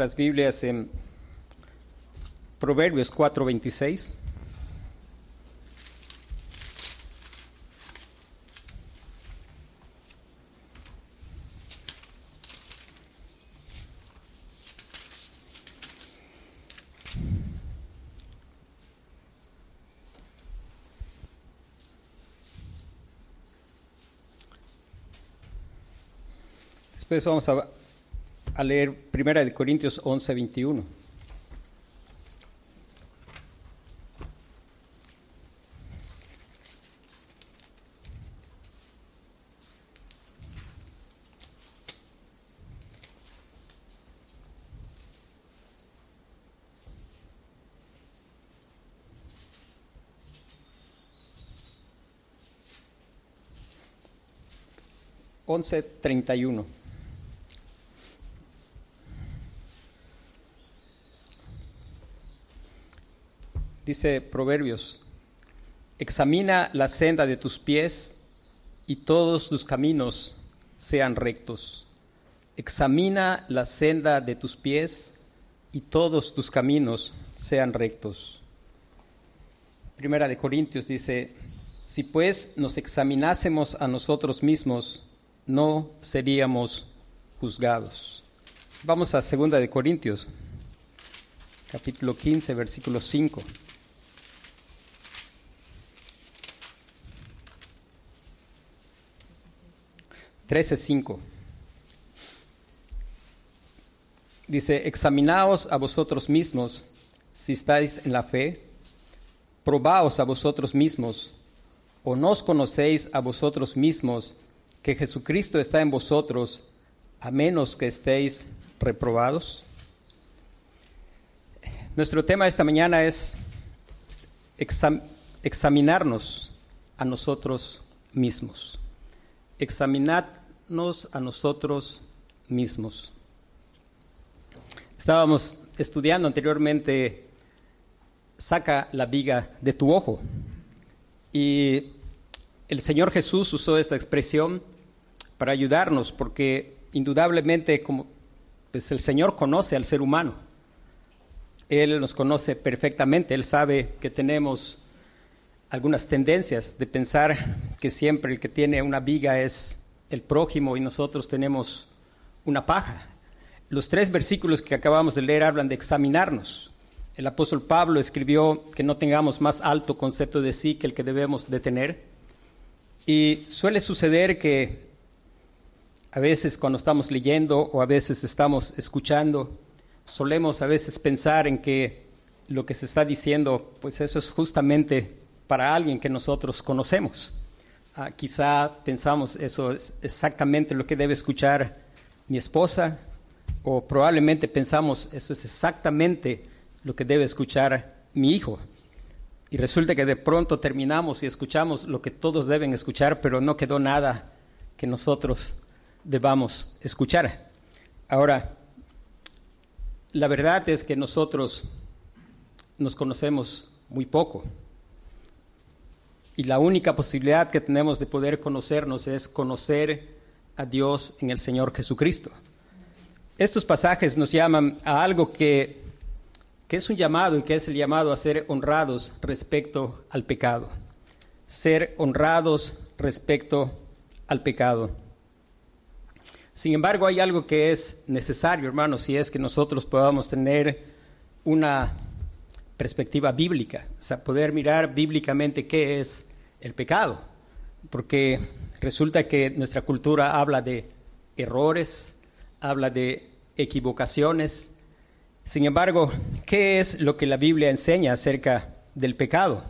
nuestras Biblias en Proverbios 4:26. Después vamos a, a leer Primera de Corintios 11, 21. Once treinta y uno. Dice Proverbios, examina la senda de tus pies y todos tus caminos sean rectos. Examina la senda de tus pies y todos tus caminos sean rectos. Primera de Corintios dice, si pues nos examinásemos a nosotros mismos, no seríamos juzgados. Vamos a Segunda de Corintios, capítulo 15, versículo 5. 13.5. Dice, examinaos a vosotros mismos si estáis en la fe, probaos a vosotros mismos, o no os conocéis a vosotros mismos que Jesucristo está en vosotros, a menos que estéis reprobados. Nuestro tema esta mañana es examinarnos a nosotros mismos. Examinad a nosotros mismos. Estábamos estudiando anteriormente, saca la viga de tu ojo. Y el Señor Jesús usó esta expresión para ayudarnos, porque indudablemente como pues el Señor conoce al ser humano. Él nos conoce perfectamente, Él sabe que tenemos algunas tendencias de pensar que siempre el que tiene una viga es el prójimo y nosotros tenemos una paja. Los tres versículos que acabamos de leer hablan de examinarnos. El apóstol Pablo escribió que no tengamos más alto concepto de sí que el que debemos de tener. Y suele suceder que a veces cuando estamos leyendo o a veces estamos escuchando, solemos a veces pensar en que lo que se está diciendo, pues eso es justamente para alguien que nosotros conocemos. Ah, quizá pensamos eso es exactamente lo que debe escuchar mi esposa, o probablemente pensamos eso es exactamente lo que debe escuchar mi hijo. Y resulta que de pronto terminamos y escuchamos lo que todos deben escuchar, pero no quedó nada que nosotros debamos escuchar. Ahora, la verdad es que nosotros nos conocemos muy poco. Y la única posibilidad que tenemos de poder conocernos es conocer a Dios en el Señor Jesucristo. Estos pasajes nos llaman a algo que, que es un llamado y que es el llamado a ser honrados respecto al pecado. Ser honrados respecto al pecado. Sin embargo, hay algo que es necesario, hermanos, si es que nosotros podamos tener una perspectiva bíblica, o sea, poder mirar bíblicamente qué es el pecado, porque resulta que nuestra cultura habla de errores, habla de equivocaciones. Sin embargo, ¿qué es lo que la Biblia enseña acerca del pecado?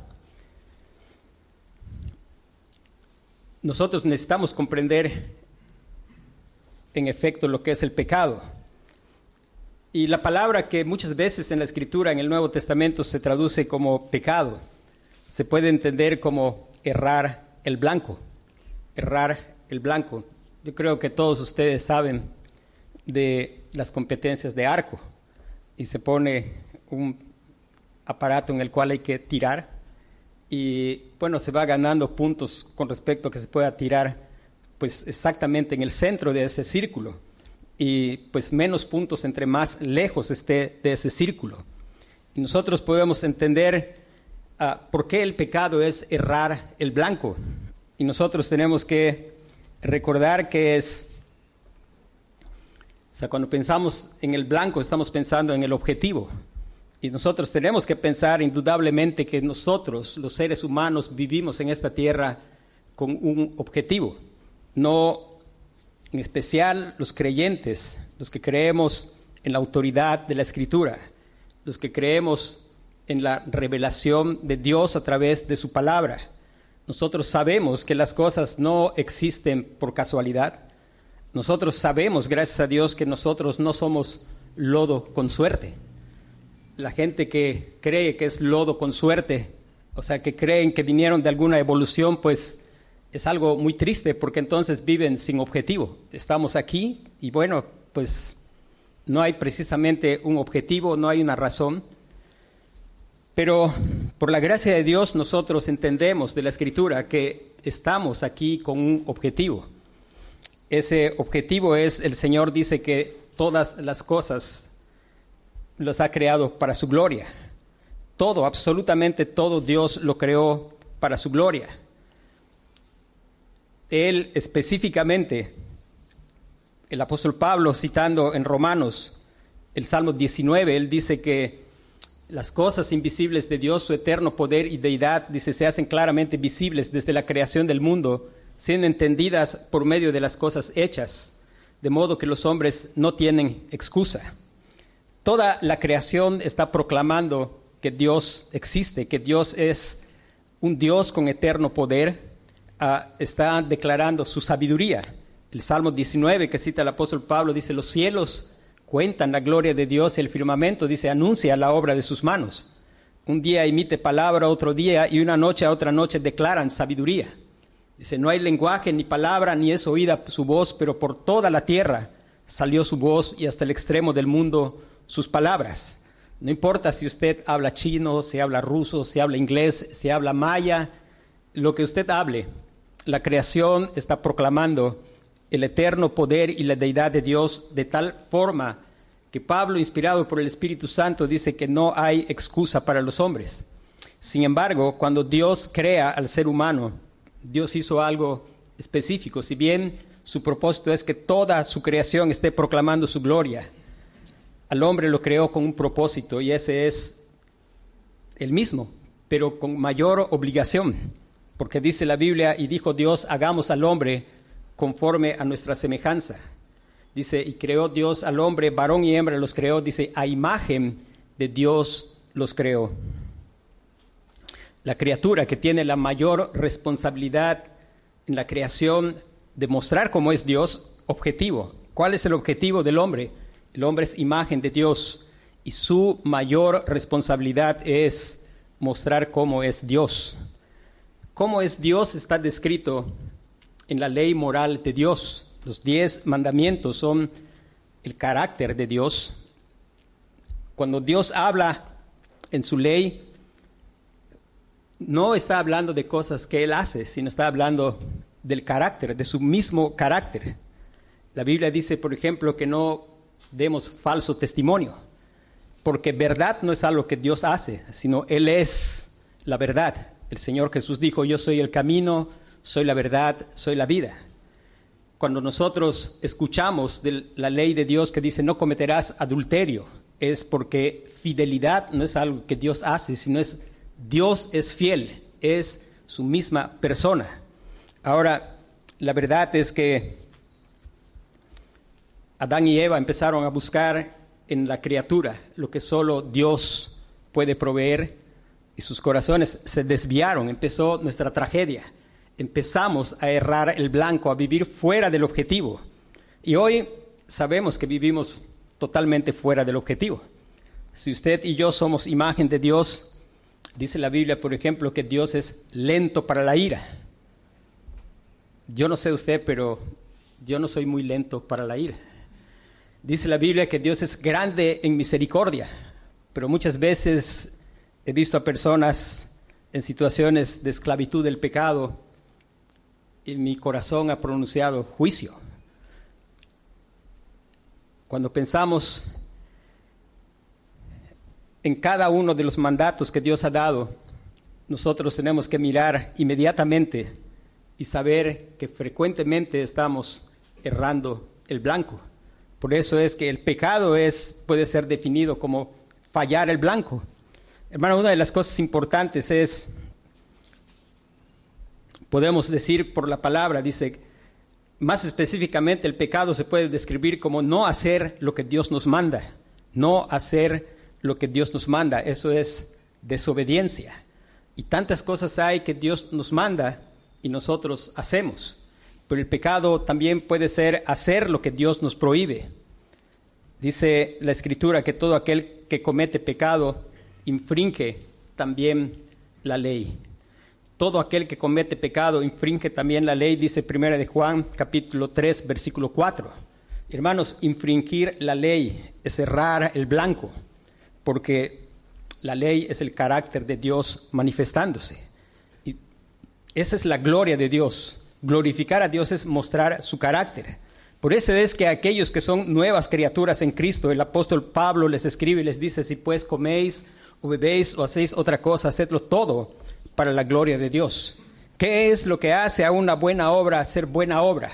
Nosotros necesitamos comprender en efecto lo que es el pecado. Y la palabra que muchas veces en la escritura, en el Nuevo Testamento, se traduce como pecado, se puede entender como errar el blanco, errar el blanco. Yo creo que todos ustedes saben de las competencias de arco y se pone un aparato en el cual hay que tirar y bueno, se va ganando puntos con respecto a que se pueda tirar pues exactamente en el centro de ese círculo. Y pues menos puntos entre más lejos esté de ese círculo. Y nosotros podemos entender ah, por qué el pecado es errar el blanco. Y nosotros tenemos que recordar que es, o sea, cuando pensamos en el blanco estamos pensando en el objetivo. Y nosotros tenemos que pensar indudablemente que nosotros, los seres humanos, vivimos en esta tierra con un objetivo. No, en especial los creyentes, los que creemos en la autoridad de la Escritura, los que creemos en la revelación de Dios a través de su palabra. Nosotros sabemos que las cosas no existen por casualidad. Nosotros sabemos, gracias a Dios, que nosotros no somos lodo con suerte la gente que cree que es lodo con suerte, o sea, que creen que vinieron de alguna evolución, pues es algo muy triste porque entonces viven sin objetivo. Estamos aquí y bueno, pues no hay precisamente un objetivo, no hay una razón. Pero por la gracia de Dios nosotros entendemos de la Escritura que estamos aquí con un objetivo. Ese objetivo es, el Señor dice que todas las cosas los ha creado para su gloria. Todo, absolutamente todo Dios lo creó para su gloria. Él específicamente, el apóstol Pablo citando en Romanos el Salmo 19, él dice que las cosas invisibles de Dios, su eterno poder y deidad, dice, se hacen claramente visibles desde la creación del mundo, siendo entendidas por medio de las cosas hechas, de modo que los hombres no tienen excusa. Toda la creación está proclamando que Dios existe, que Dios es un Dios con eterno poder, ah, está declarando su sabiduría. El Salmo 19 que cita el apóstol Pablo dice, los cielos cuentan la gloria de Dios y el firmamento dice, anuncia la obra de sus manos. Un día emite palabra, otro día y una noche a otra noche declaran sabiduría. Dice, no hay lenguaje ni palabra ni es oída su voz, pero por toda la tierra salió su voz y hasta el extremo del mundo sus palabras. No importa si usted habla chino, si habla ruso, si habla inglés, si habla maya, lo que usted hable, la creación está proclamando el eterno poder y la deidad de Dios de tal forma que Pablo, inspirado por el Espíritu Santo, dice que no hay excusa para los hombres. Sin embargo, cuando Dios crea al ser humano, Dios hizo algo específico. Si bien su propósito es que toda su creación esté proclamando su gloria, al hombre lo creó con un propósito y ese es el mismo, pero con mayor obligación, porque dice la Biblia y dijo Dios, hagamos al hombre conforme a nuestra semejanza. Dice, y creó Dios al hombre, varón y hembra los creó, dice, a imagen de Dios los creó. La criatura que tiene la mayor responsabilidad en la creación de mostrar cómo es Dios, objetivo. ¿Cuál es el objetivo del hombre? El hombre es imagen de Dios y su mayor responsabilidad es mostrar cómo es Dios. Cómo es Dios está descrito en la ley moral de Dios. Los diez mandamientos son el carácter de Dios. Cuando Dios habla en su ley, no está hablando de cosas que Él hace, sino está hablando del carácter, de su mismo carácter. La Biblia dice, por ejemplo, que no demos falso testimonio, porque verdad no es algo que Dios hace, sino Él es la verdad. El Señor Jesús dijo, yo soy el camino, soy la verdad, soy la vida. Cuando nosotros escuchamos de la ley de Dios que dice no cometerás adulterio, es porque fidelidad no es algo que Dios hace, sino es Dios es fiel, es su misma persona. Ahora, la verdad es que Adán y Eva empezaron a buscar en la criatura lo que solo Dios puede proveer y sus corazones se desviaron, empezó nuestra tragedia. Empezamos a errar el blanco, a vivir fuera del objetivo. Y hoy sabemos que vivimos totalmente fuera del objetivo. Si usted y yo somos imagen de Dios, dice la Biblia, por ejemplo, que Dios es lento para la ira. Yo no sé usted, pero yo no soy muy lento para la ira. Dice la Biblia que Dios es grande en misericordia, pero muchas veces he visto a personas en situaciones de esclavitud del pecado y mi corazón ha pronunciado juicio. cuando pensamos en cada uno de los mandatos que Dios ha dado, nosotros tenemos que mirar inmediatamente y saber que frecuentemente estamos errando el blanco. Por eso es que el pecado es, puede ser definido como fallar el blanco. Hermano, una de las cosas importantes es, podemos decir por la palabra, dice, más específicamente el pecado se puede describir como no hacer lo que Dios nos manda, no hacer lo que Dios nos manda, eso es desobediencia. Y tantas cosas hay que Dios nos manda y nosotros hacemos. Pero el pecado también puede ser hacer lo que Dios nos prohíbe. Dice la escritura que todo aquel que comete pecado infringe también la ley. Todo aquel que comete pecado infringe también la ley, dice Primera de Juan, capítulo 3, versículo 4. Hermanos, infringir la ley es errar el blanco, porque la ley es el carácter de Dios manifestándose. Y esa es la gloria de Dios. Glorificar a Dios es mostrar su carácter. Por eso es que aquellos que son nuevas criaturas en Cristo, el apóstol Pablo les escribe y les dice, si pues coméis o bebéis o hacéis otra cosa, hacedlo todo para la gloria de Dios. ¿Qué es lo que hace a una buena obra ser buena obra?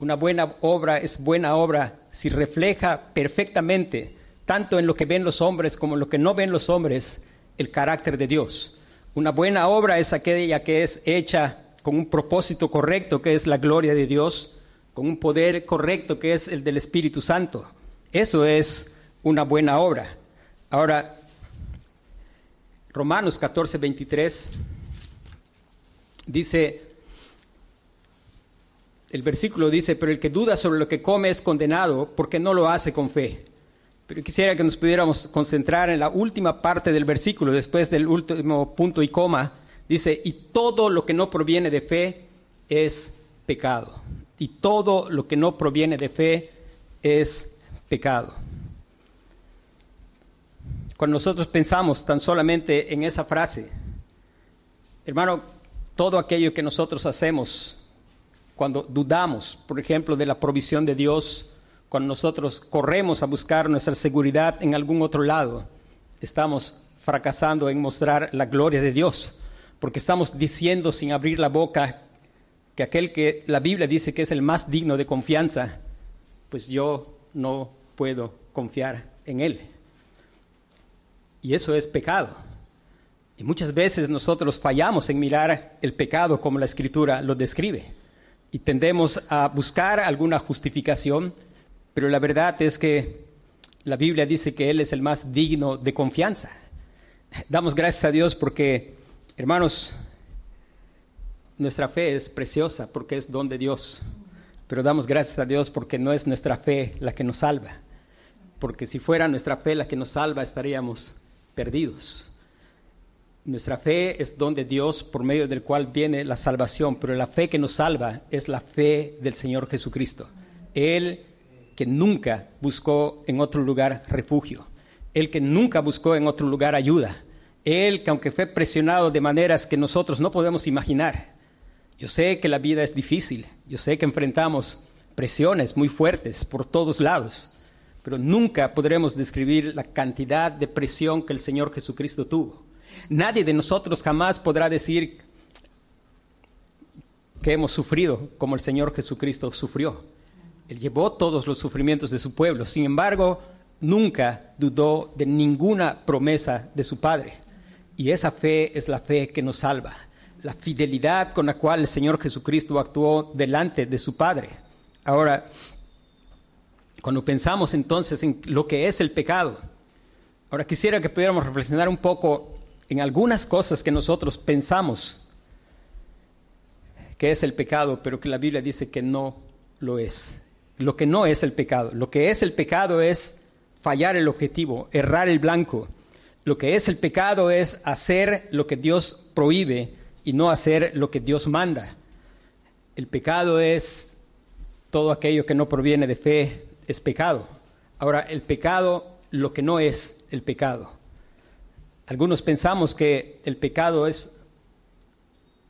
Una buena obra es buena obra si refleja perfectamente, tanto en lo que ven los hombres como en lo que no ven los hombres, el carácter de Dios. Una buena obra es aquella que es hecha con un propósito correcto, que es la gloria de Dios, con un poder correcto, que es el del Espíritu Santo. Eso es una buena obra. Ahora, Romanos 14, 23 dice, el versículo dice, pero el que duda sobre lo que come es condenado porque no lo hace con fe. Pero quisiera que nos pudiéramos concentrar en la última parte del versículo, después del último punto y coma. Dice, y todo lo que no proviene de fe es pecado. Y todo lo que no proviene de fe es pecado. Cuando nosotros pensamos tan solamente en esa frase, hermano, todo aquello que nosotros hacemos cuando dudamos, por ejemplo, de la provisión de Dios, cuando nosotros corremos a buscar nuestra seguridad en algún otro lado, estamos fracasando en mostrar la gloria de Dios, porque estamos diciendo sin abrir la boca que aquel que la Biblia dice que es el más digno de confianza, pues yo no puedo confiar en él. Y eso es pecado. Y muchas veces nosotros fallamos en mirar el pecado como la escritura lo describe. Y tendemos a buscar alguna justificación, pero la verdad es que la Biblia dice que Él es el más digno de confianza. Damos gracias a Dios porque, hermanos, nuestra fe es preciosa porque es don de Dios. Pero damos gracias a Dios porque no es nuestra fe la que nos salva. Porque si fuera nuestra fe la que nos salva, estaríamos perdidos. Nuestra fe es don de Dios por medio del cual viene la salvación, pero la fe que nos salva es la fe del Señor Jesucristo. Él que nunca buscó en otro lugar refugio, Él que nunca buscó en otro lugar ayuda, Él que aunque fue presionado de maneras que nosotros no podemos imaginar. Yo sé que la vida es difícil, yo sé que enfrentamos presiones muy fuertes por todos lados, pero nunca podremos describir la cantidad de presión que el Señor Jesucristo tuvo. Nadie de nosotros jamás podrá decir que hemos sufrido como el Señor Jesucristo sufrió. Él llevó todos los sufrimientos de su pueblo, sin embargo, nunca dudó de ninguna promesa de su Padre. Y esa fe es la fe que nos salva, la fidelidad con la cual el Señor Jesucristo actuó delante de su Padre. Ahora, cuando pensamos entonces en lo que es el pecado, ahora quisiera que pudiéramos reflexionar un poco en algunas cosas que nosotros pensamos que es el pecado, pero que la Biblia dice que no lo es. Lo que no es el pecado. Lo que es el pecado es fallar el objetivo, errar el blanco. Lo que es el pecado es hacer lo que Dios prohíbe y no hacer lo que Dios manda. El pecado es todo aquello que no proviene de fe, es pecado. Ahora, el pecado, lo que no es el pecado. Algunos pensamos que el pecado es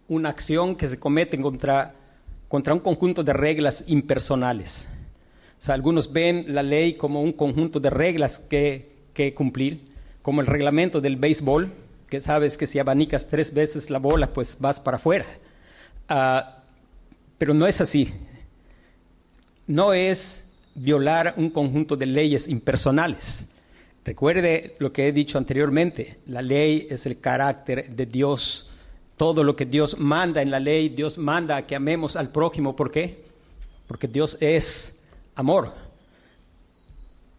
una acción que se comete contra, contra un conjunto de reglas impersonales. O sea, algunos ven la ley como un conjunto de reglas que, que cumplir, como el reglamento del béisbol, que sabes que si abanicas tres veces la bola, pues vas para afuera. Ah, pero no es así. No es violar un conjunto de leyes impersonales. Recuerde lo que he dicho anteriormente, la ley es el carácter de Dios. Todo lo que Dios manda en la ley, Dios manda que amemos al prójimo. ¿Por qué? Porque Dios es amor.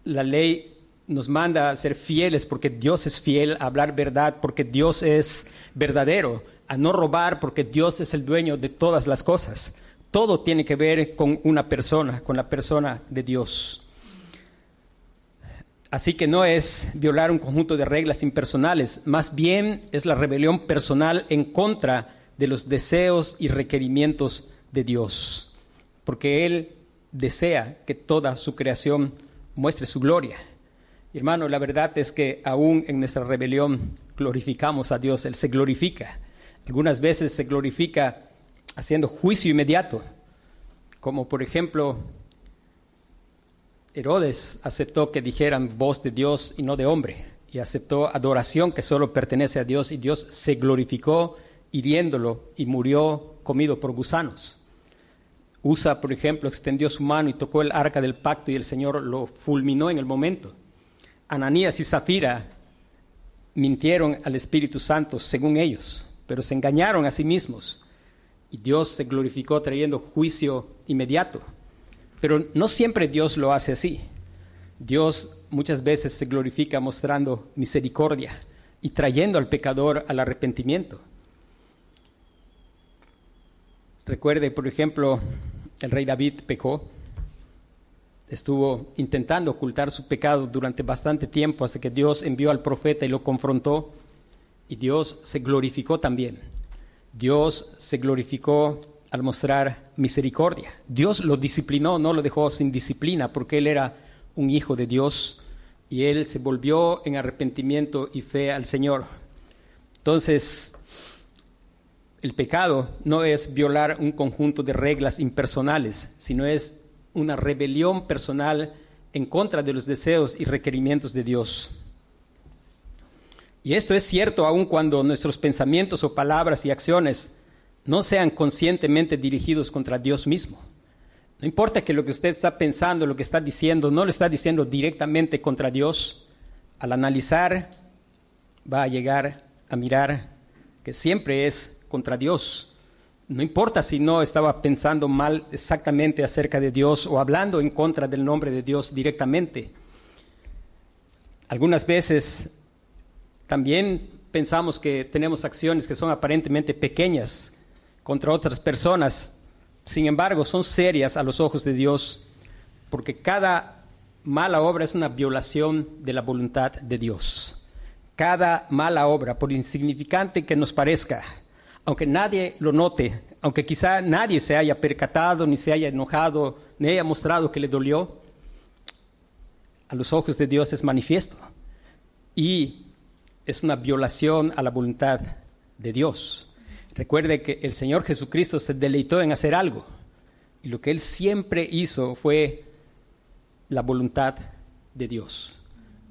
La ley nos manda a ser fieles porque Dios es fiel, a hablar verdad porque Dios es verdadero, a no robar porque Dios es el dueño de todas las cosas. Todo tiene que ver con una persona, con la persona de Dios. Así que no es violar un conjunto de reglas impersonales, más bien es la rebelión personal en contra de los deseos y requerimientos de Dios, porque Él desea que toda su creación muestre su gloria. Hermano, la verdad es que aún en nuestra rebelión glorificamos a Dios, Él se glorifica. Algunas veces se glorifica haciendo juicio inmediato, como por ejemplo Herodes aceptó que dijeran voz de Dios y no de hombre, y aceptó adoración que solo pertenece a Dios, y Dios se glorificó hiriéndolo y murió comido por gusanos. Usa, por ejemplo, extendió su mano y tocó el arca del pacto y el Señor lo fulminó en el momento. Ananías y Zafira mintieron al Espíritu Santo según ellos, pero se engañaron a sí mismos y Dios se glorificó trayendo juicio inmediato. Pero no siempre Dios lo hace así. Dios muchas veces se glorifica mostrando misericordia y trayendo al pecador al arrepentimiento. Recuerde, por ejemplo, el rey David pecó estuvo intentando ocultar su pecado durante bastante tiempo hasta que Dios envió al profeta y lo confrontó y Dios se glorificó también. Dios se glorificó al mostrar misericordia. Dios lo disciplinó, no lo dejó sin disciplina porque él era un hijo de Dios y él se volvió en arrepentimiento y fe al Señor. Entonces, el pecado no es violar un conjunto de reglas impersonales, sino es una rebelión personal en contra de los deseos y requerimientos de Dios. Y esto es cierto aun cuando nuestros pensamientos o palabras y acciones no sean conscientemente dirigidos contra Dios mismo. No importa que lo que usted está pensando, lo que está diciendo, no lo está diciendo directamente contra Dios, al analizar va a llegar a mirar que siempre es contra Dios. No importa si no estaba pensando mal exactamente acerca de Dios o hablando en contra del nombre de Dios directamente. Algunas veces también pensamos que tenemos acciones que son aparentemente pequeñas contra otras personas, sin embargo son serias a los ojos de Dios, porque cada mala obra es una violación de la voluntad de Dios. Cada mala obra, por insignificante que nos parezca, aunque nadie lo note, aunque quizá nadie se haya percatado, ni se haya enojado, ni haya mostrado que le dolió, a los ojos de Dios es manifiesto. Y es una violación a la voluntad de Dios. Recuerde que el Señor Jesucristo se deleitó en hacer algo. Y lo que Él siempre hizo fue la voluntad de Dios.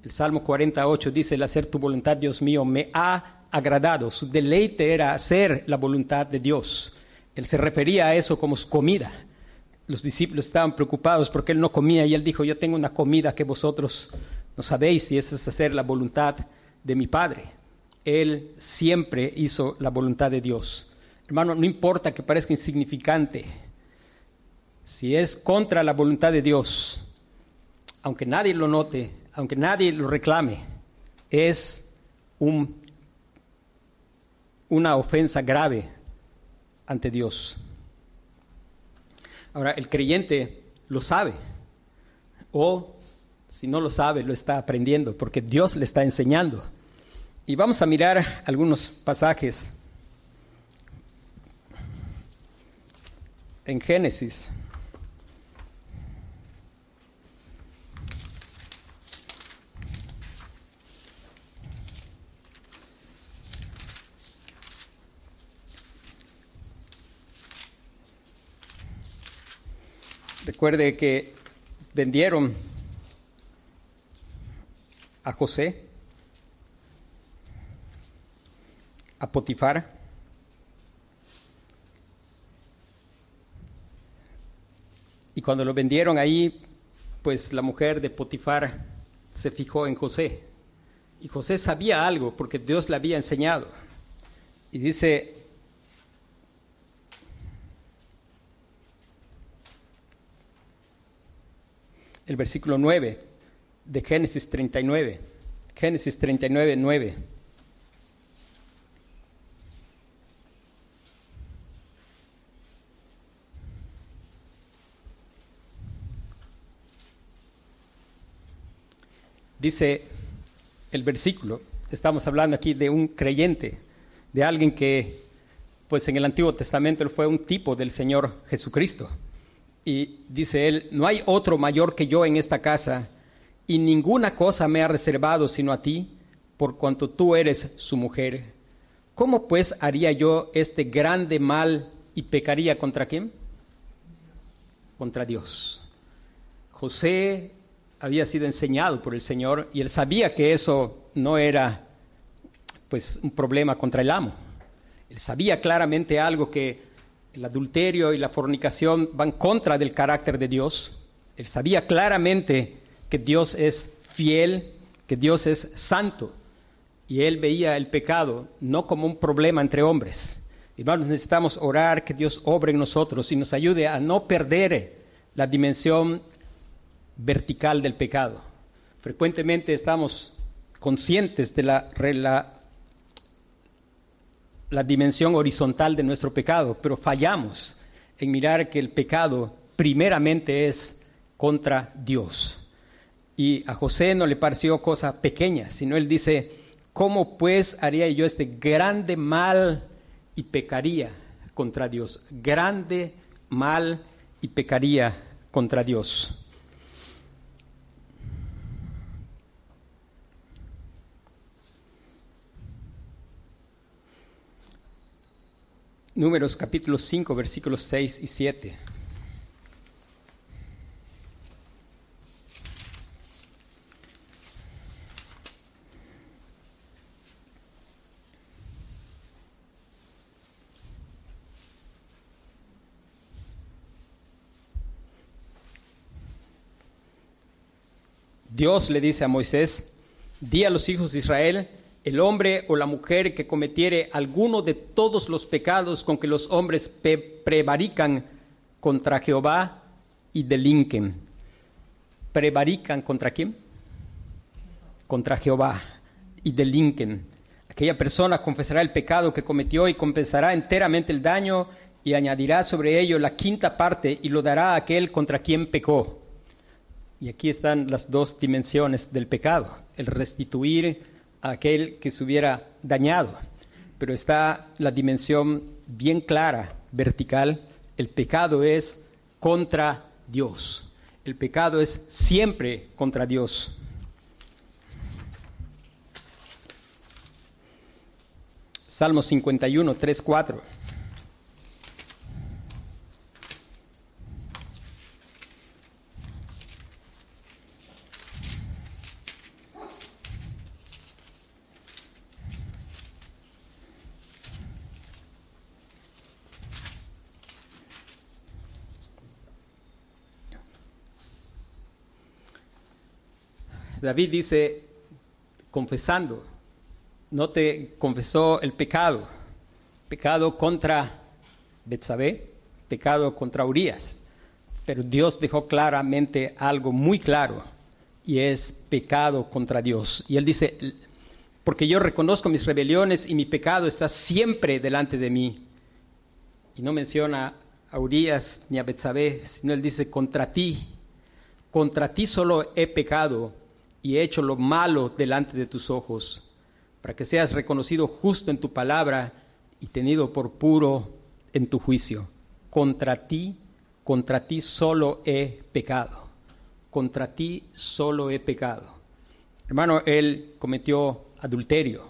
El Salmo 48 dice, el hacer tu voluntad, Dios mío, me ha agradado, su deleite era hacer la voluntad de Dios. Él se refería a eso como su comida. Los discípulos estaban preocupados porque él no comía y él dijo, yo tengo una comida que vosotros no sabéis y esa es hacer la voluntad de mi Padre. Él siempre hizo la voluntad de Dios. Hermano, no importa que parezca insignificante, si es contra la voluntad de Dios, aunque nadie lo note, aunque nadie lo reclame, es un una ofensa grave ante Dios. Ahora, el creyente lo sabe, o si no lo sabe, lo está aprendiendo, porque Dios le está enseñando. Y vamos a mirar algunos pasajes en Génesis. Recuerde que vendieron a José, a Potifar, y cuando lo vendieron ahí, pues la mujer de Potifar se fijó en José. Y José sabía algo porque Dios le había enseñado. Y dice, el versículo 9 de Génesis 39. Génesis 39, 9. Dice el versículo, estamos hablando aquí de un creyente, de alguien que, pues en el Antiguo Testamento él fue un tipo del Señor Jesucristo. Y dice él, no hay otro mayor que yo en esta casa, y ninguna cosa me ha reservado sino a ti, por cuanto tú eres su mujer. ¿Cómo pues haría yo este grande mal y pecaría contra quién? Contra Dios. José había sido enseñado por el Señor y él sabía que eso no era pues un problema contra el amo. Él sabía claramente algo que el adulterio y la fornicación van contra del carácter de Dios. Él sabía claramente que Dios es fiel, que Dios es santo. Y él veía el pecado no como un problema entre hombres. Hermanos, necesitamos orar que Dios obre en nosotros y nos ayude a no perder la dimensión vertical del pecado. Frecuentemente estamos conscientes de la, la la dimensión horizontal de nuestro pecado, pero fallamos en mirar que el pecado primeramente es contra Dios. Y a José no le pareció cosa pequeña, sino él dice, ¿cómo pues haría yo este grande mal y pecaría contra Dios? Grande mal y pecaría contra Dios. Números capítulo 5, versículos 6 y 7. Dios le dice a Moisés, di a los hijos de Israel, el hombre o la mujer que cometiere alguno de todos los pecados con que los hombres prevarican contra Jehová y delinquen. ¿Prevarican contra quién? Contra Jehová y delinquen. Aquella persona confesará el pecado que cometió y compensará enteramente el daño y añadirá sobre ello la quinta parte y lo dará a aquel contra quien pecó. Y aquí están las dos dimensiones del pecado, el restituir aquel que se hubiera dañado. Pero está la dimensión bien clara, vertical. El pecado es contra Dios. El pecado es siempre contra Dios. Salmo 51, 3, 4. David dice, confesando, no te confesó el pecado, pecado contra Betsabé, pecado contra Urias, pero Dios dejó claramente algo muy claro y es pecado contra Dios. Y él dice, porque yo reconozco mis rebeliones y mi pecado está siempre delante de mí. Y no menciona a Urias ni a Betsabé, sino él dice, contra ti, contra ti solo he pecado y he hecho lo malo delante de tus ojos, para que seas reconocido justo en tu palabra y tenido por puro en tu juicio. Contra ti, contra ti solo he pecado. Contra ti solo he pecado. Hermano, él cometió adulterio.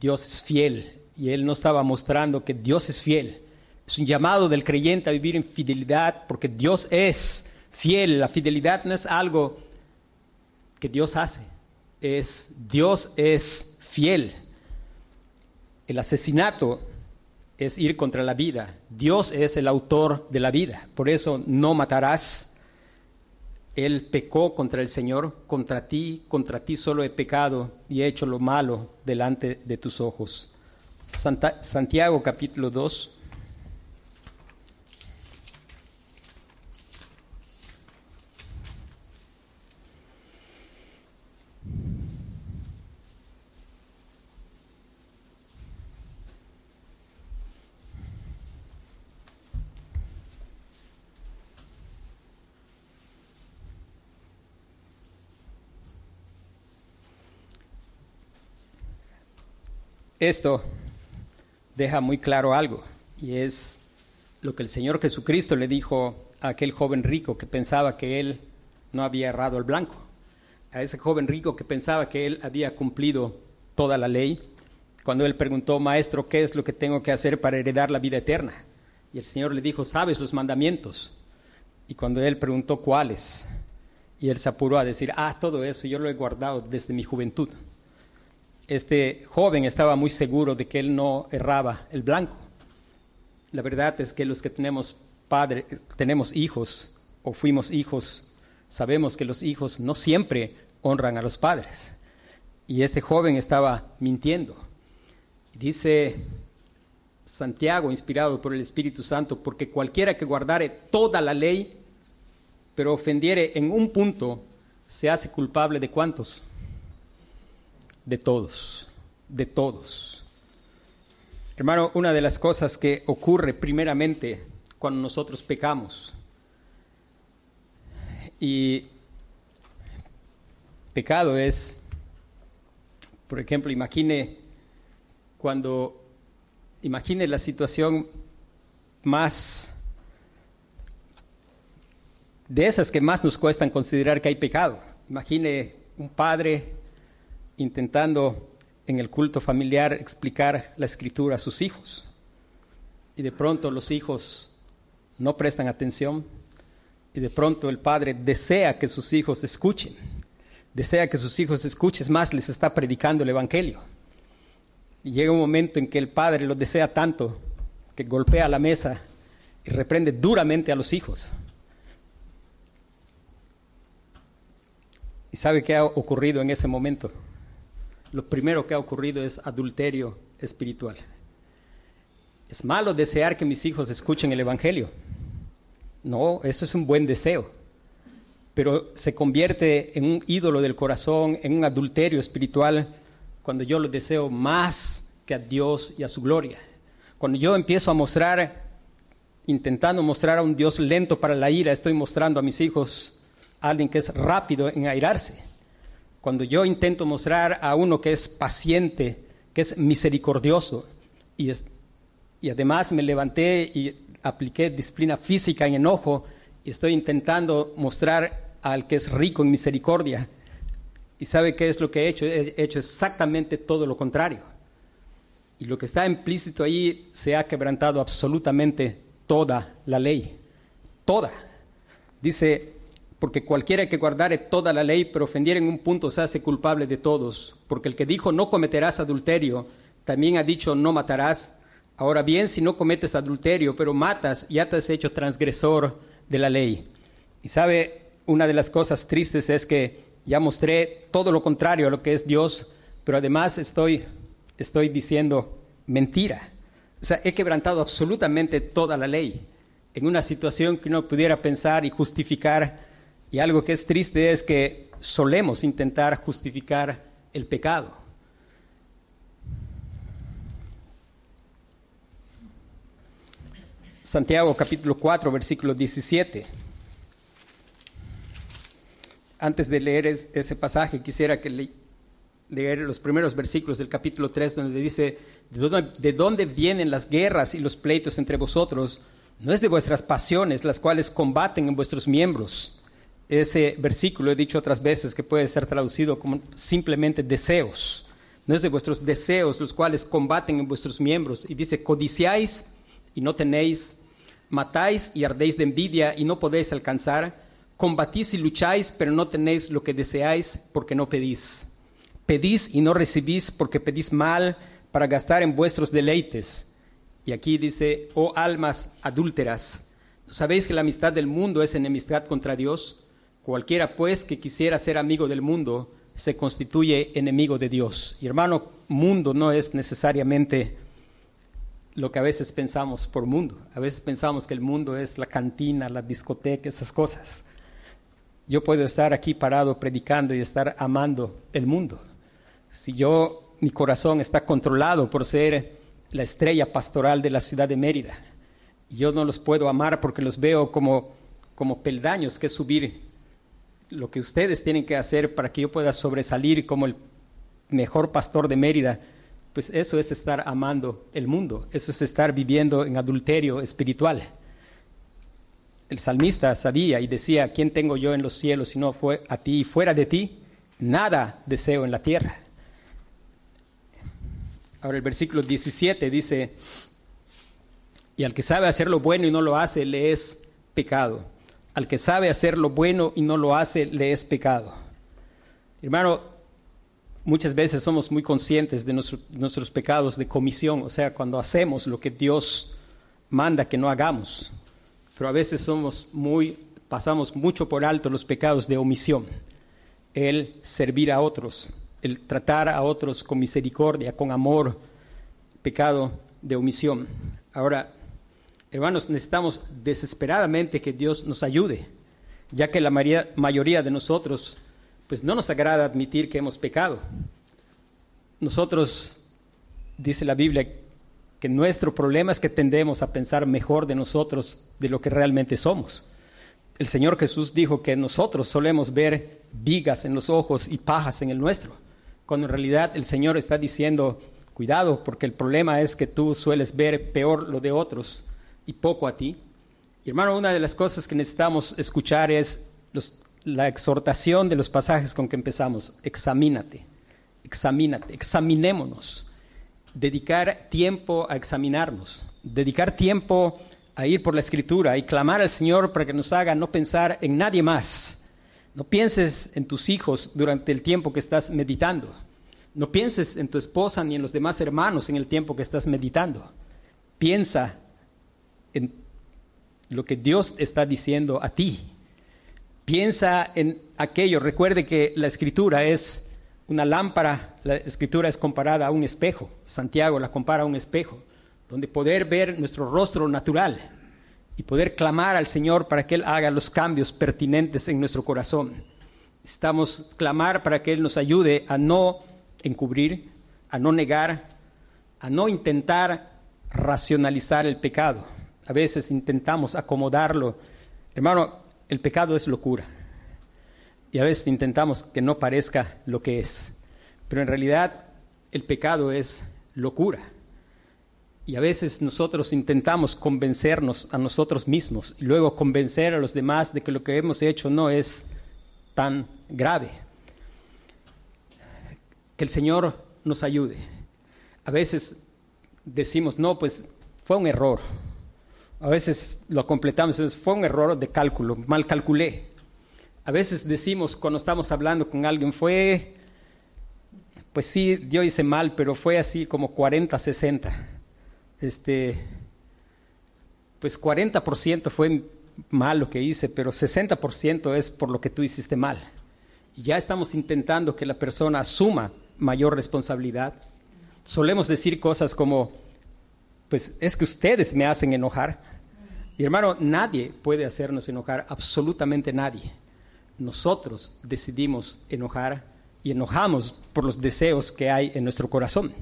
Dios es fiel y él no estaba mostrando que Dios es fiel. Es un llamado del creyente a vivir en fidelidad porque Dios es fiel. La fidelidad no es algo que Dios hace, es Dios es fiel. El asesinato es ir contra la vida. Dios es el autor de la vida. Por eso no matarás. Él pecó contra el Señor, contra ti, contra ti solo he pecado y he hecho lo malo delante de tus ojos. Santiago capítulo 2. Esto deja muy claro algo, y es lo que el Señor Jesucristo le dijo a aquel joven rico que pensaba que él no había errado el blanco, a ese joven rico que pensaba que él había cumplido toda la ley, cuando él preguntó, Maestro, ¿qué es lo que tengo que hacer para heredar la vida eterna? Y el Señor le dijo, ¿sabes los mandamientos? Y cuando él preguntó cuáles, y él se apuró a decir, ah, todo eso yo lo he guardado desde mi juventud este joven estaba muy seguro de que él no erraba el blanco. La verdad es que los que tenemos padres, tenemos hijos o fuimos hijos, sabemos que los hijos no siempre honran a los padres. Y este joven estaba mintiendo. Dice Santiago, inspirado por el Espíritu Santo, porque cualquiera que guardare toda la ley, pero ofendiere en un punto, se hace culpable de cuántos? De todos, de todos. Hermano, una de las cosas que ocurre primeramente cuando nosotros pecamos, y pecado es, por ejemplo, imagine cuando, imagine la situación más, de esas que más nos cuestan considerar que hay pecado. Imagine un padre intentando en el culto familiar explicar la escritura a sus hijos. Y de pronto los hijos no prestan atención y de pronto el padre desea que sus hijos escuchen. Desea que sus hijos escuchen, más les está predicando el Evangelio. Y llega un momento en que el padre lo desea tanto que golpea la mesa y reprende duramente a los hijos. ¿Y sabe qué ha ocurrido en ese momento? Lo primero que ha ocurrido es adulterio espiritual. Es malo desear que mis hijos escuchen el Evangelio. No, eso es un buen deseo. Pero se convierte en un ídolo del corazón, en un adulterio espiritual, cuando yo lo deseo más que a Dios y a su gloria. Cuando yo empiezo a mostrar, intentando mostrar a un Dios lento para la ira, estoy mostrando a mis hijos a alguien que es rápido en airarse. Cuando yo intento mostrar a uno que es paciente, que es misericordioso, y, y además me levanté y apliqué disciplina física en enojo, y estoy intentando mostrar al que es rico en misericordia. ¿Y sabe qué es lo que he hecho? He hecho exactamente todo lo contrario. Y lo que está implícito ahí se ha quebrantado absolutamente toda la ley. Toda. Dice porque cualquiera que guardare toda la ley pero ofendiera en un punto se hace culpable de todos, porque el que dijo no cometerás adulterio, también ha dicho no matarás. Ahora bien, si no cometes adulterio, pero matas, ya te has hecho transgresor de la ley. Y sabe, una de las cosas tristes es que ya mostré todo lo contrario a lo que es Dios, pero además estoy, estoy diciendo mentira. O sea, he quebrantado absolutamente toda la ley en una situación que uno pudiera pensar y justificar y algo que es triste es que solemos intentar justificar el pecado. Santiago capítulo 4, versículo 17. Antes de leer ese pasaje, quisiera que leer los primeros versículos del capítulo 3, donde dice, ¿de ¿de dónde vienen las guerras y los pleitos entre vosotros? No es de vuestras pasiones, las cuales combaten en vuestros miembros ese versículo he dicho otras veces que puede ser traducido como simplemente deseos. No es de vuestros deseos los cuales combaten en vuestros miembros. Y dice, codiciáis y no tenéis, matáis y ardéis de envidia y no podéis alcanzar, Combatís y lucháis, pero no tenéis lo que deseáis porque no pedís. Pedís y no recibís porque pedís mal para gastar en vuestros deleites. Y aquí dice, oh almas adúlteras, ¿no sabéis que la amistad del mundo es enemistad contra Dios? Cualquiera pues que quisiera ser amigo del mundo se constituye enemigo de Dios. Y hermano, mundo no es necesariamente lo que a veces pensamos por mundo. A veces pensamos que el mundo es la cantina, la discoteca, esas cosas. Yo puedo estar aquí parado predicando y estar amando el mundo. Si yo, mi corazón está controlado por ser la estrella pastoral de la ciudad de Mérida, yo no los puedo amar porque los veo como, como peldaños que subir lo que ustedes tienen que hacer para que yo pueda sobresalir como el mejor pastor de Mérida, pues eso es estar amando el mundo, eso es estar viviendo en adulterio espiritual. El salmista sabía y decía, ¿quién tengo yo en los cielos si no fue a ti? Y fuera de ti, nada deseo en la tierra. Ahora el versículo 17 dice, y al que sabe hacer lo bueno y no lo hace, le es pecado. Al que sabe hacer lo bueno y no lo hace, le es pecado. Hermano, muchas veces somos muy conscientes de nuestros pecados de comisión, o sea, cuando hacemos lo que Dios manda que no hagamos, pero a veces somos muy, pasamos mucho por alto los pecados de omisión. El servir a otros, el tratar a otros con misericordia, con amor, pecado de omisión. Ahora, Hermanos, necesitamos desesperadamente que Dios nos ayude, ya que la mayoría de nosotros, pues no nos agrada admitir que hemos pecado. Nosotros, dice la Biblia, que nuestro problema es que tendemos a pensar mejor de nosotros de lo que realmente somos. El Señor Jesús dijo que nosotros solemos ver vigas en los ojos y pajas en el nuestro, cuando en realidad el Señor está diciendo, cuidado, porque el problema es que tú sueles ver peor lo de otros y poco a ti. Hermano, una de las cosas que necesitamos escuchar es la exhortación de los pasajes con que empezamos. Examínate, examínate, examinémonos. Dedicar tiempo a examinarnos, dedicar tiempo a ir por la escritura y clamar al Señor para que nos haga no pensar en nadie más. No pienses en tus hijos durante el tiempo que estás meditando. No pienses en tu esposa ni en los demás hermanos en el tiempo que estás meditando. Piensa en lo que Dios está diciendo a ti. Piensa en aquello. Recuerde que la escritura es una lámpara, la escritura es comparada a un espejo. Santiago la compara a un espejo, donde poder ver nuestro rostro natural y poder clamar al Señor para que Él haga los cambios pertinentes en nuestro corazón. Estamos clamar para que Él nos ayude a no encubrir, a no negar, a no intentar racionalizar el pecado a veces intentamos acomodarlo. Hermano, el pecado es locura. Y a veces intentamos que no parezca lo que es. Pero en realidad el pecado es locura. Y a veces nosotros intentamos convencernos a nosotros mismos y luego convencer a los demás de que lo que hemos hecho no es tan grave. Que el Señor nos ayude. A veces decimos, no, pues fue un error, a veces lo completamos, fue un error de cálculo, mal calculé. A veces decimos cuando estamos hablando con alguien, fue, pues sí, yo hice mal, pero fue así como 40, 60. Este, pues 40% fue mal lo que hice, pero 60% es por lo que tú hiciste mal. Y ya estamos intentando que la persona asuma mayor responsabilidad. Solemos decir cosas como, pues es que ustedes me hacen enojar. Y hermano, nadie puede hacernos enojar, absolutamente nadie. Nosotros decidimos enojar y enojamos por los deseos que hay en nuestro corazón.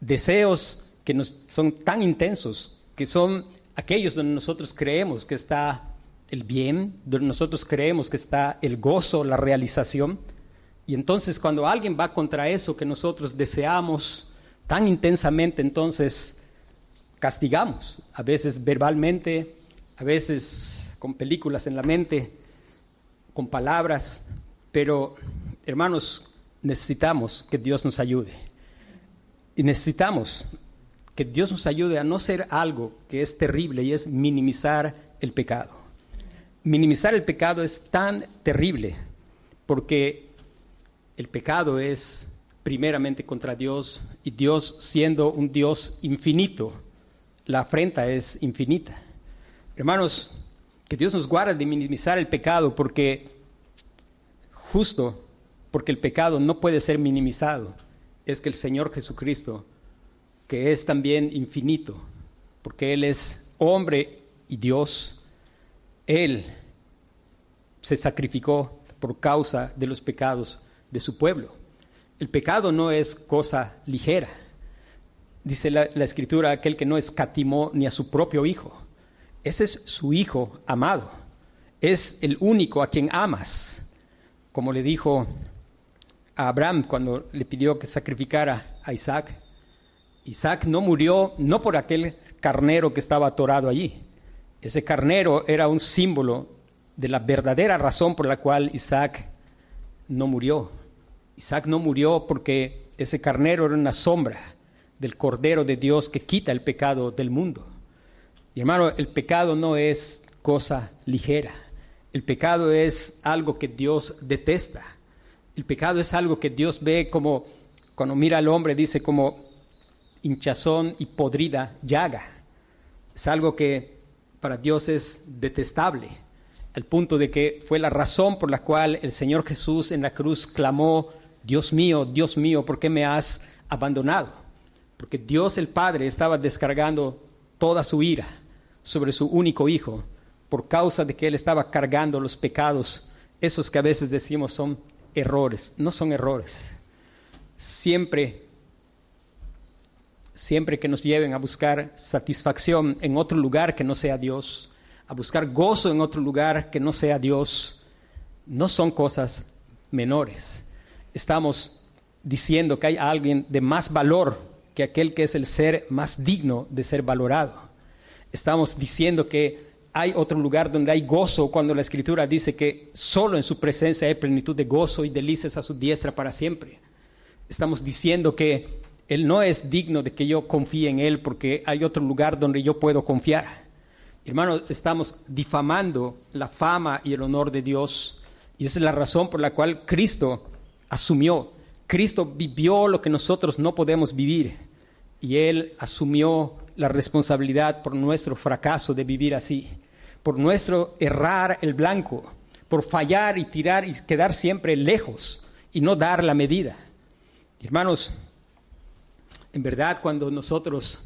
Deseos que son tan intensos, que son aquellos donde nosotros creemos que está el bien, donde nosotros creemos que está el gozo, la realización. Y entonces cuando alguien va contra eso que nosotros deseamos tan intensamente, entonces castigamos, a veces verbalmente, a veces con películas en la mente, con palabras, pero hermanos, necesitamos que Dios nos ayude. Y necesitamos que Dios nos ayude a no ser algo que es terrible y es minimizar el pecado. minimizar el pecado es tan terrible porque el pecado es primeramente contra Dios y Dios siendo un Dios infinito, la afrenta es infinita. Hermanos, que Dios nos guarde de minimizar el pecado porque justo porque el pecado no puede ser minimizado, es que el Señor Jesucristo, que es también infinito, porque Él es hombre y Dios, Él se sacrificó por causa de los pecados de su pueblo. El pecado no es cosa ligera. Dice la, escritura, aquel que no escatimó ni a su propio hijo. Ese es su hijo amado. Es el único a quien amas. Como le dijo a Abraham cuando le pidió que sacrificara a Isaac. Isaac no murió no por aquel carnero que estaba atorado allí. Ese carnero era un símbolo de la verdadera razón por la cual Isaac no murió. Isaac no murió porque ese carnero era una sombra del Cordero de Dios que quita el pecado del mundo. Y hermano, el pecado no es cosa ligera. El pecado es algo que Dios detesta. El pecado es algo que Dios ve como, cuando mira al hombre, dice como hinchazón y podrida llaga. Es algo que para Dios es detestable, al punto de que fue la razón por la cual el Señor Jesús en la cruz clamó, Dios mío, Dios mío, ¿por qué me has abandonado? Porque Dios el Padre estaba descargando toda su ira sobre su único Hijo por causa de que Él estaba cargando los pecados, esos que a veces decimos son errores, no son errores. Siempre siempre que nos lleven a buscar satisfacción en otro lugar que no sea Dios, a buscar gozo en otro lugar que no sea Dios, no son cosas menores. Estamos diciendo que hay alguien de más valor que aquel que es el ser más digno de ser valorado. Estamos diciendo que hay otro lugar donde hay gozo cuando la escritura dice que solo en su presencia hay plenitud de gozo y delicias a su diestra para siempre. Estamos diciendo que él no es digno de que yo confíe en Él porque hay otro lugar donde yo puedo confiar. Hermanos, estamos difamando la fama y el honor de Dios y esa es la razón por la cual Cristo asumió. Cristo vivió lo que nosotros no podemos vivir y Él asumió la responsabilidad por nuestro fracaso de vivir así, por nuestro errar el blanco, por fallar y tirar y quedar siempre lejos y no dar la medida. Hermanos, en verdad, cuando nosotros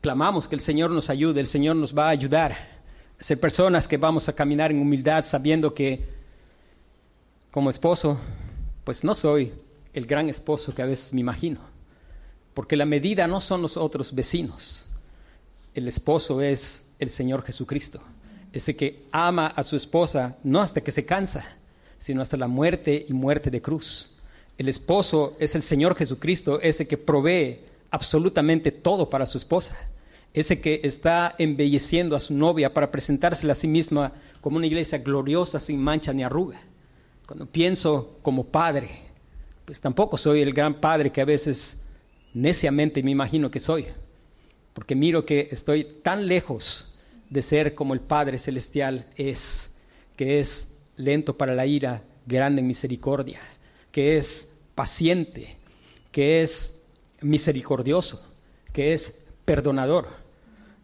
clamamos que el Señor nos ayude, el Señor nos va a ayudar a ser personas que vamos a caminar en humildad sabiendo que como esposo, pues no soy el gran esposo que a veces me imagino, porque la medida no son los otros vecinos, el esposo es el Señor Jesucristo, ese que ama a su esposa no hasta que se cansa, sino hasta la muerte y muerte de cruz. El esposo es el Señor Jesucristo, ese que provee absolutamente todo para su esposa, ese que está embelleciendo a su novia para presentársela a sí misma como una iglesia gloriosa, sin mancha ni arruga. Cuando pienso como padre, pues tampoco soy el gran padre que a veces neciamente me imagino que soy, porque miro que estoy tan lejos de ser como el Padre Celestial es, que es lento para la ira, grande en misericordia que es paciente, que es misericordioso, que es perdonador.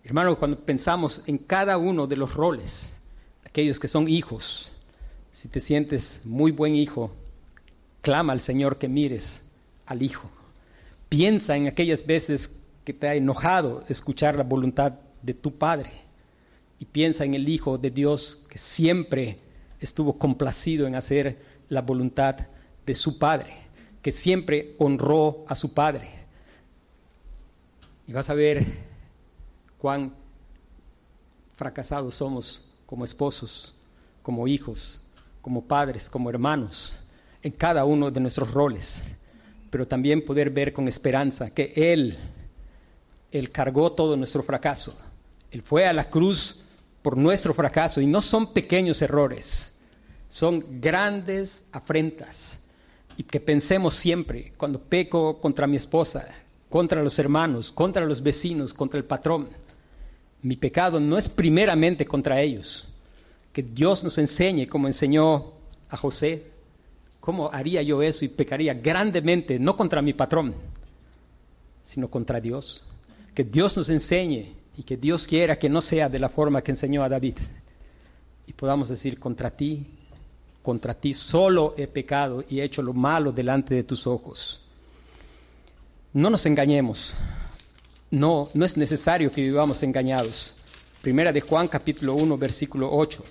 Hermano, cuando pensamos en cada uno de los roles, aquellos que son hijos, si te sientes muy buen hijo, clama al Señor que mires al hijo. Piensa en aquellas veces que te ha enojado escuchar la voluntad de tu padre y piensa en el Hijo de Dios que siempre estuvo complacido en hacer la voluntad de su padre, que siempre honró a su padre. Y vas a ver cuán fracasados somos como esposos, como hijos, como padres, como hermanos, en cada uno de nuestros roles, pero también poder ver con esperanza que Él, Él cargó todo nuestro fracaso. Él fue a la cruz por nuestro fracaso y no son pequeños errores, son grandes afrentas y que pensemos siempre, cuando peco contra mi esposa, contra los hermanos, contra los vecinos, contra el patrón, mi pecado no es primeramente contra ellos. Que Dios nos enseñe como enseñó a José. ¿Cómo haría yo eso y pecaría grandemente, no contra mi patrón, sino contra Dios? Que Dios nos enseñe y que Dios quiera que no sea de la forma que enseñó a David. Y podamos decir, contra ti, contra ti solo he pecado y he hecho lo malo delante de tus ojos. No nos engañemos. No, no es necesario que vivamos engañados. Primera de Juan capítulo 1 versículo 8.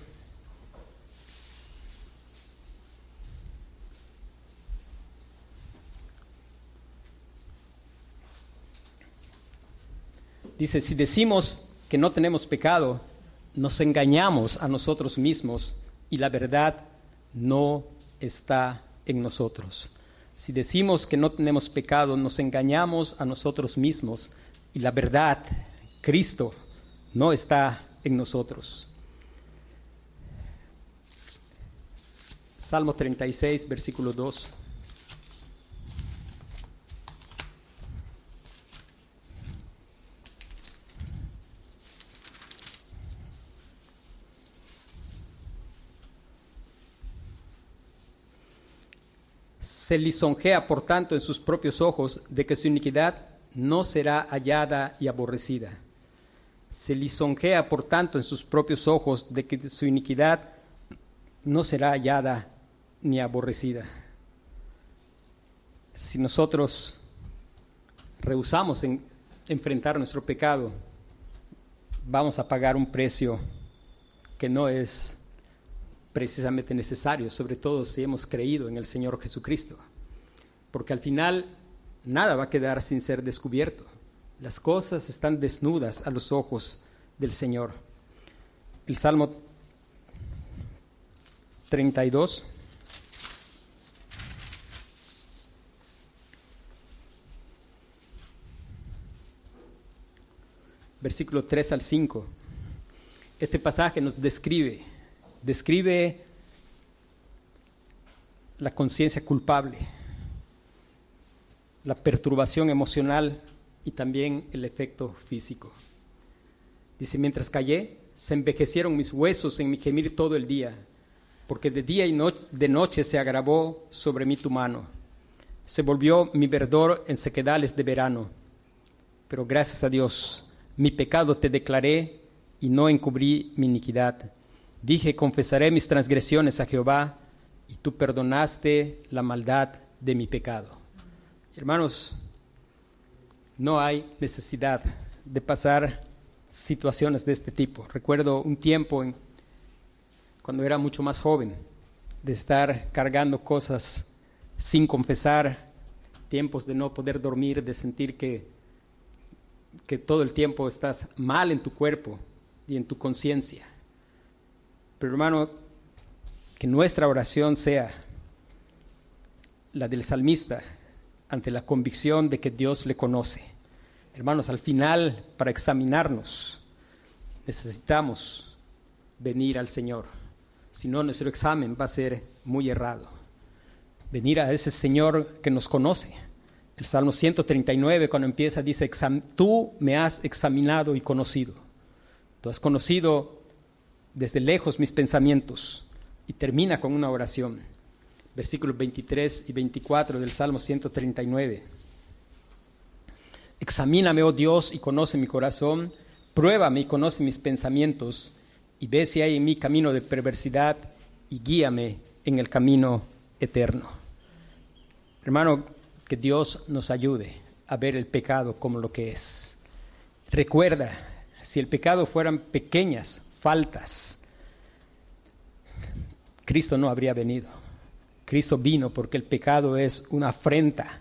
Dice, si decimos que no tenemos pecado, nos engañamos a nosotros mismos y la verdad no está en nosotros. Si decimos que no tenemos pecado, nos engañamos a nosotros mismos y la verdad, Cristo, no está en nosotros. Salmo 36, versículo 2. Se lisonjea por tanto en sus propios ojos de que su iniquidad no será hallada y aborrecida. Se lisonjea por tanto en sus propios ojos de que su iniquidad no será hallada ni aborrecida. Si nosotros rehusamos en enfrentar nuestro pecado, vamos a pagar un precio que no es precisamente necesario, sobre todo si hemos creído en el Señor Jesucristo. Porque al final nada va a quedar sin ser descubierto. Las cosas están desnudas a los ojos del Señor. El Salmo 32. Versículo 3 al 5. Este pasaje nos describe describe la conciencia culpable, la perturbación emocional y también el efecto físico. Dice, mientras callé, se envejecieron mis huesos en mi gemir todo el día, porque de día y de noche se agravó sobre mí tu mano. Se volvió mi verdor en sequedales de verano. Pero gracias a Dios, mi pecado te declaré y no encubrí mi iniquidad. Dije, confesaré mis transgresiones a Jehová, y tú perdonaste la maldad de mi pecado. Hermanos, no hay necesidad de pasar situaciones de este tipo. Recuerdo un tiempo cuando era mucho más joven, de estar cargando cosas sin confesar, tiempos de no poder dormir, de sentir que, que todo el tiempo estás mal en tu cuerpo y en tu conciencia. Pero hermano, que nuestra oración sea la del salmista ante la convicción de que Dios le conoce. Hermanos, al final, para examinarnos, necesitamos venir al Señor. Si no, nuestro examen va a ser muy errado. Venir a ese Señor que nos conoce. El Salmo 139, cuando empieza, dice, tú me has examinado y conocido. Tú has conocido desde lejos mis pensamientos. Y termina con una oración. Versículos 23 y 24 del Salmo 139. Examíname, oh Dios, y conoce mi corazón, pruébame y conoce mis pensamientos, y ve si hay en mí camino de perversidad, y guíame en el camino eterno. Hermano, que Dios nos ayude a ver el pecado como lo que es. Recuerda, si el pecado fueran pequeñas faltas, Cristo no habría venido. Cristo vino porque el pecado es una afrenta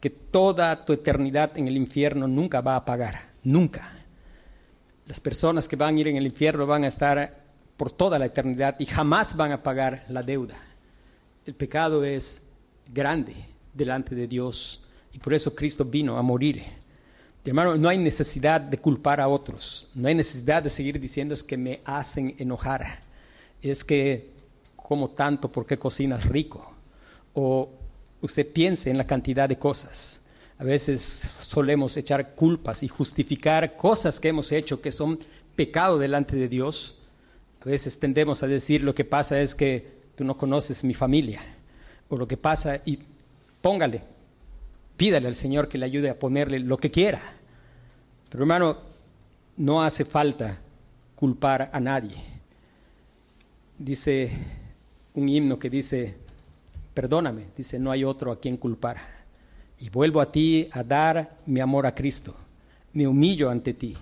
que toda tu eternidad en el infierno nunca va a pagar, nunca. Las personas que van a ir en el infierno van a estar por toda la eternidad y jamás van a pagar la deuda. El pecado es grande delante de Dios y por eso Cristo vino a morir Hermano, no hay necesidad de culpar a otros, no hay necesidad de seguir diciendo es que me hacen enojar, es que como tanto porque cocinas rico, o usted piense en la cantidad de cosas. A veces solemos echar culpas y justificar cosas que hemos hecho que son pecado delante de Dios. A veces tendemos a decir lo que pasa es que tú no conoces mi familia, o lo que pasa y póngale, pídale al Señor que le ayude a ponerle lo que quiera. Pero hermano, no hace falta culpar a nadie. Dice un himno que dice, perdóname, dice, no hay otro a quien culpar. Y vuelvo a ti a dar mi amor a Cristo. Me humillo ante ti.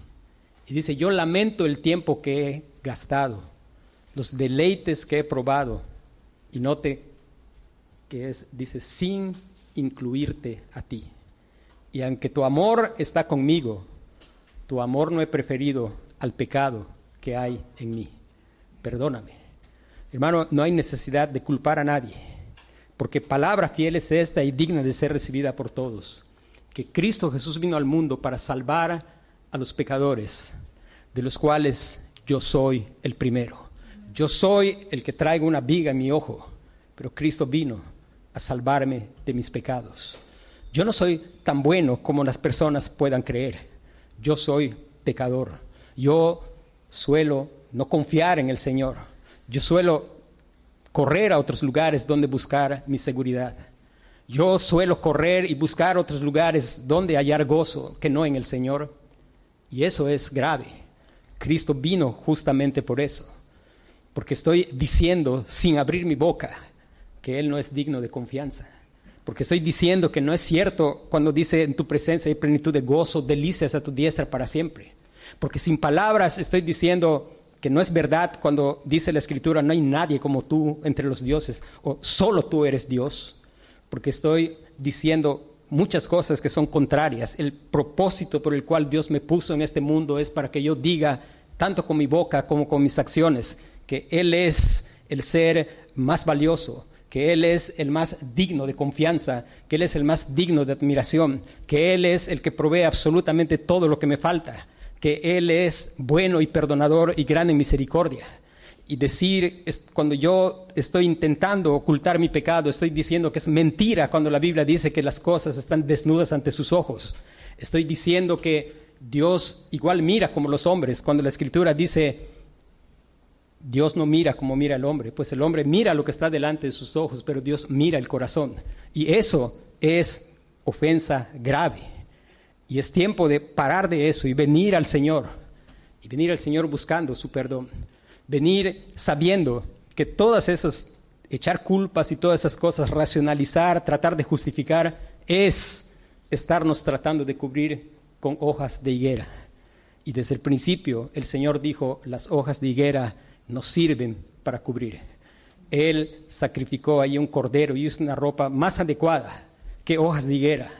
Y dice, yo lamento el tiempo que he gastado, los deleites que he probado. Y note que es, dice, sin incluirte a ti. Y aunque tu amor está conmigo, tu amor no he preferido al pecado que hay en mí. Perdóname. Hermano, no hay necesidad de culpar a nadie, porque palabra fiel es esta y digna de ser recibida por todos, que Cristo Jesús vino al mundo para salvar a los pecadores, de los cuales yo soy el primero. Yo soy el que traigo una viga en mi ojo, pero Cristo vino a salvarme de mis pecados. Yo no soy tan bueno como las personas puedan creer. Yo soy pecador. Yo suelo no confiar en el Señor. Yo suelo correr a otros lugares donde buscar mi seguridad. Yo suelo correr y buscar otros lugares donde hallar gozo que no en el Señor. Y eso es grave. Cristo vino justamente por eso. Porque estoy diciendo sin abrir mi boca que Él no es digno de confianza. Porque estoy diciendo que no es cierto cuando dice en tu presencia hay plenitud de gozo, delicias a tu diestra para siempre. Porque sin palabras estoy diciendo que no es verdad cuando dice la escritura no hay nadie como tú entre los dioses o solo tú eres Dios. Porque estoy diciendo muchas cosas que son contrarias. El propósito por el cual Dios me puso en este mundo es para que yo diga, tanto con mi boca como con mis acciones, que Él es el ser más valioso, que Él es el más digno de confianza, que Él es el más digno de admiración, que Él es el que provee absolutamente todo lo que me falta, que Él es bueno y perdonador y grande en misericordia. Y decir, cuando yo estoy intentando ocultar mi pecado, estoy diciendo que es mentira cuando la Biblia dice que las cosas están desnudas ante sus ojos. Estoy diciendo que Dios igual mira como los hombres. Cuando la Escritura dice, Dios no mira como mira el hombre, pues el hombre mira lo que está delante de sus ojos, pero Dios mira el corazón. Y eso es ofensa grave. Y es tiempo de parar de eso y venir al Señor. Y venir al Señor buscando su perdón. Venir sabiendo que todas esas, echar culpas y todas esas cosas, racionalizar, tratar de justificar, es estarnos tratando de cubrir con hojas de higuera. Y desde el principio el Señor dijo, las hojas de higuera nos sirven para cubrir. Él sacrificó ahí un cordero y hizo una ropa más adecuada que hojas de higuera,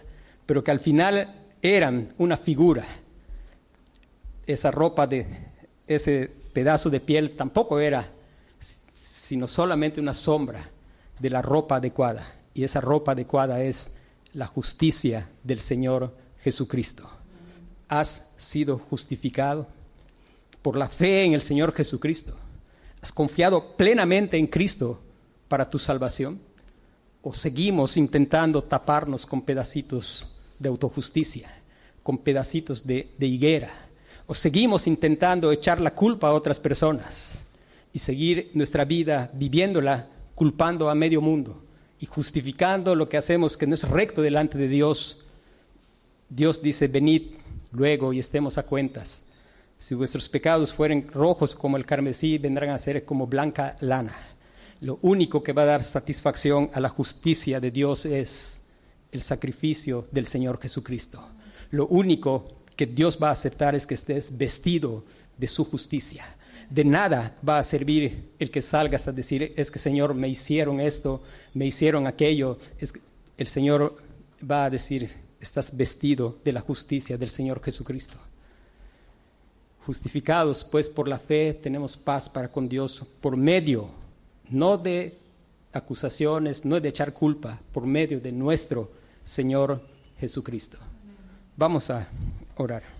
pero que al final eran una figura. Esa ropa de ese pedazo de piel tampoco era sino solamente una sombra de la ropa adecuada. Y esa ropa adecuada es la justicia del Señor Jesucristo. Has sido justificado por la fe en el Señor Jesucristo ¿Has confiado plenamente en Cristo para tu salvación? ¿O seguimos intentando taparnos con pedacitos de autojusticia, con pedacitos de, higuera? ¿O seguimos intentando echar la culpa a otras personas y seguir nuestra vida viviéndola culpando a medio mundo y justificando lo que hacemos que no es recto delante de Dios? Dios dice, venid luego y estemos a cuentas. Si vuestros pecados fueren rojos como el carmesí, vendrán a ser como blanca lana. Lo único que va a dar satisfacción a la justicia de Dios es el sacrificio del Señor Jesucristo. Lo único que Dios va a aceptar es que estés vestido de su justicia. De nada va a servir el que salgas a decir, es que Señor, me hicieron esto, me hicieron aquello. el Señor va a decir, estás vestido de la justicia del Señor Jesucristo. Justificados pues por la fe tenemos paz para con Dios por medio, no de acusaciones, no de echar culpa, por medio de nuestro Señor Jesucristo. Vamos a orar.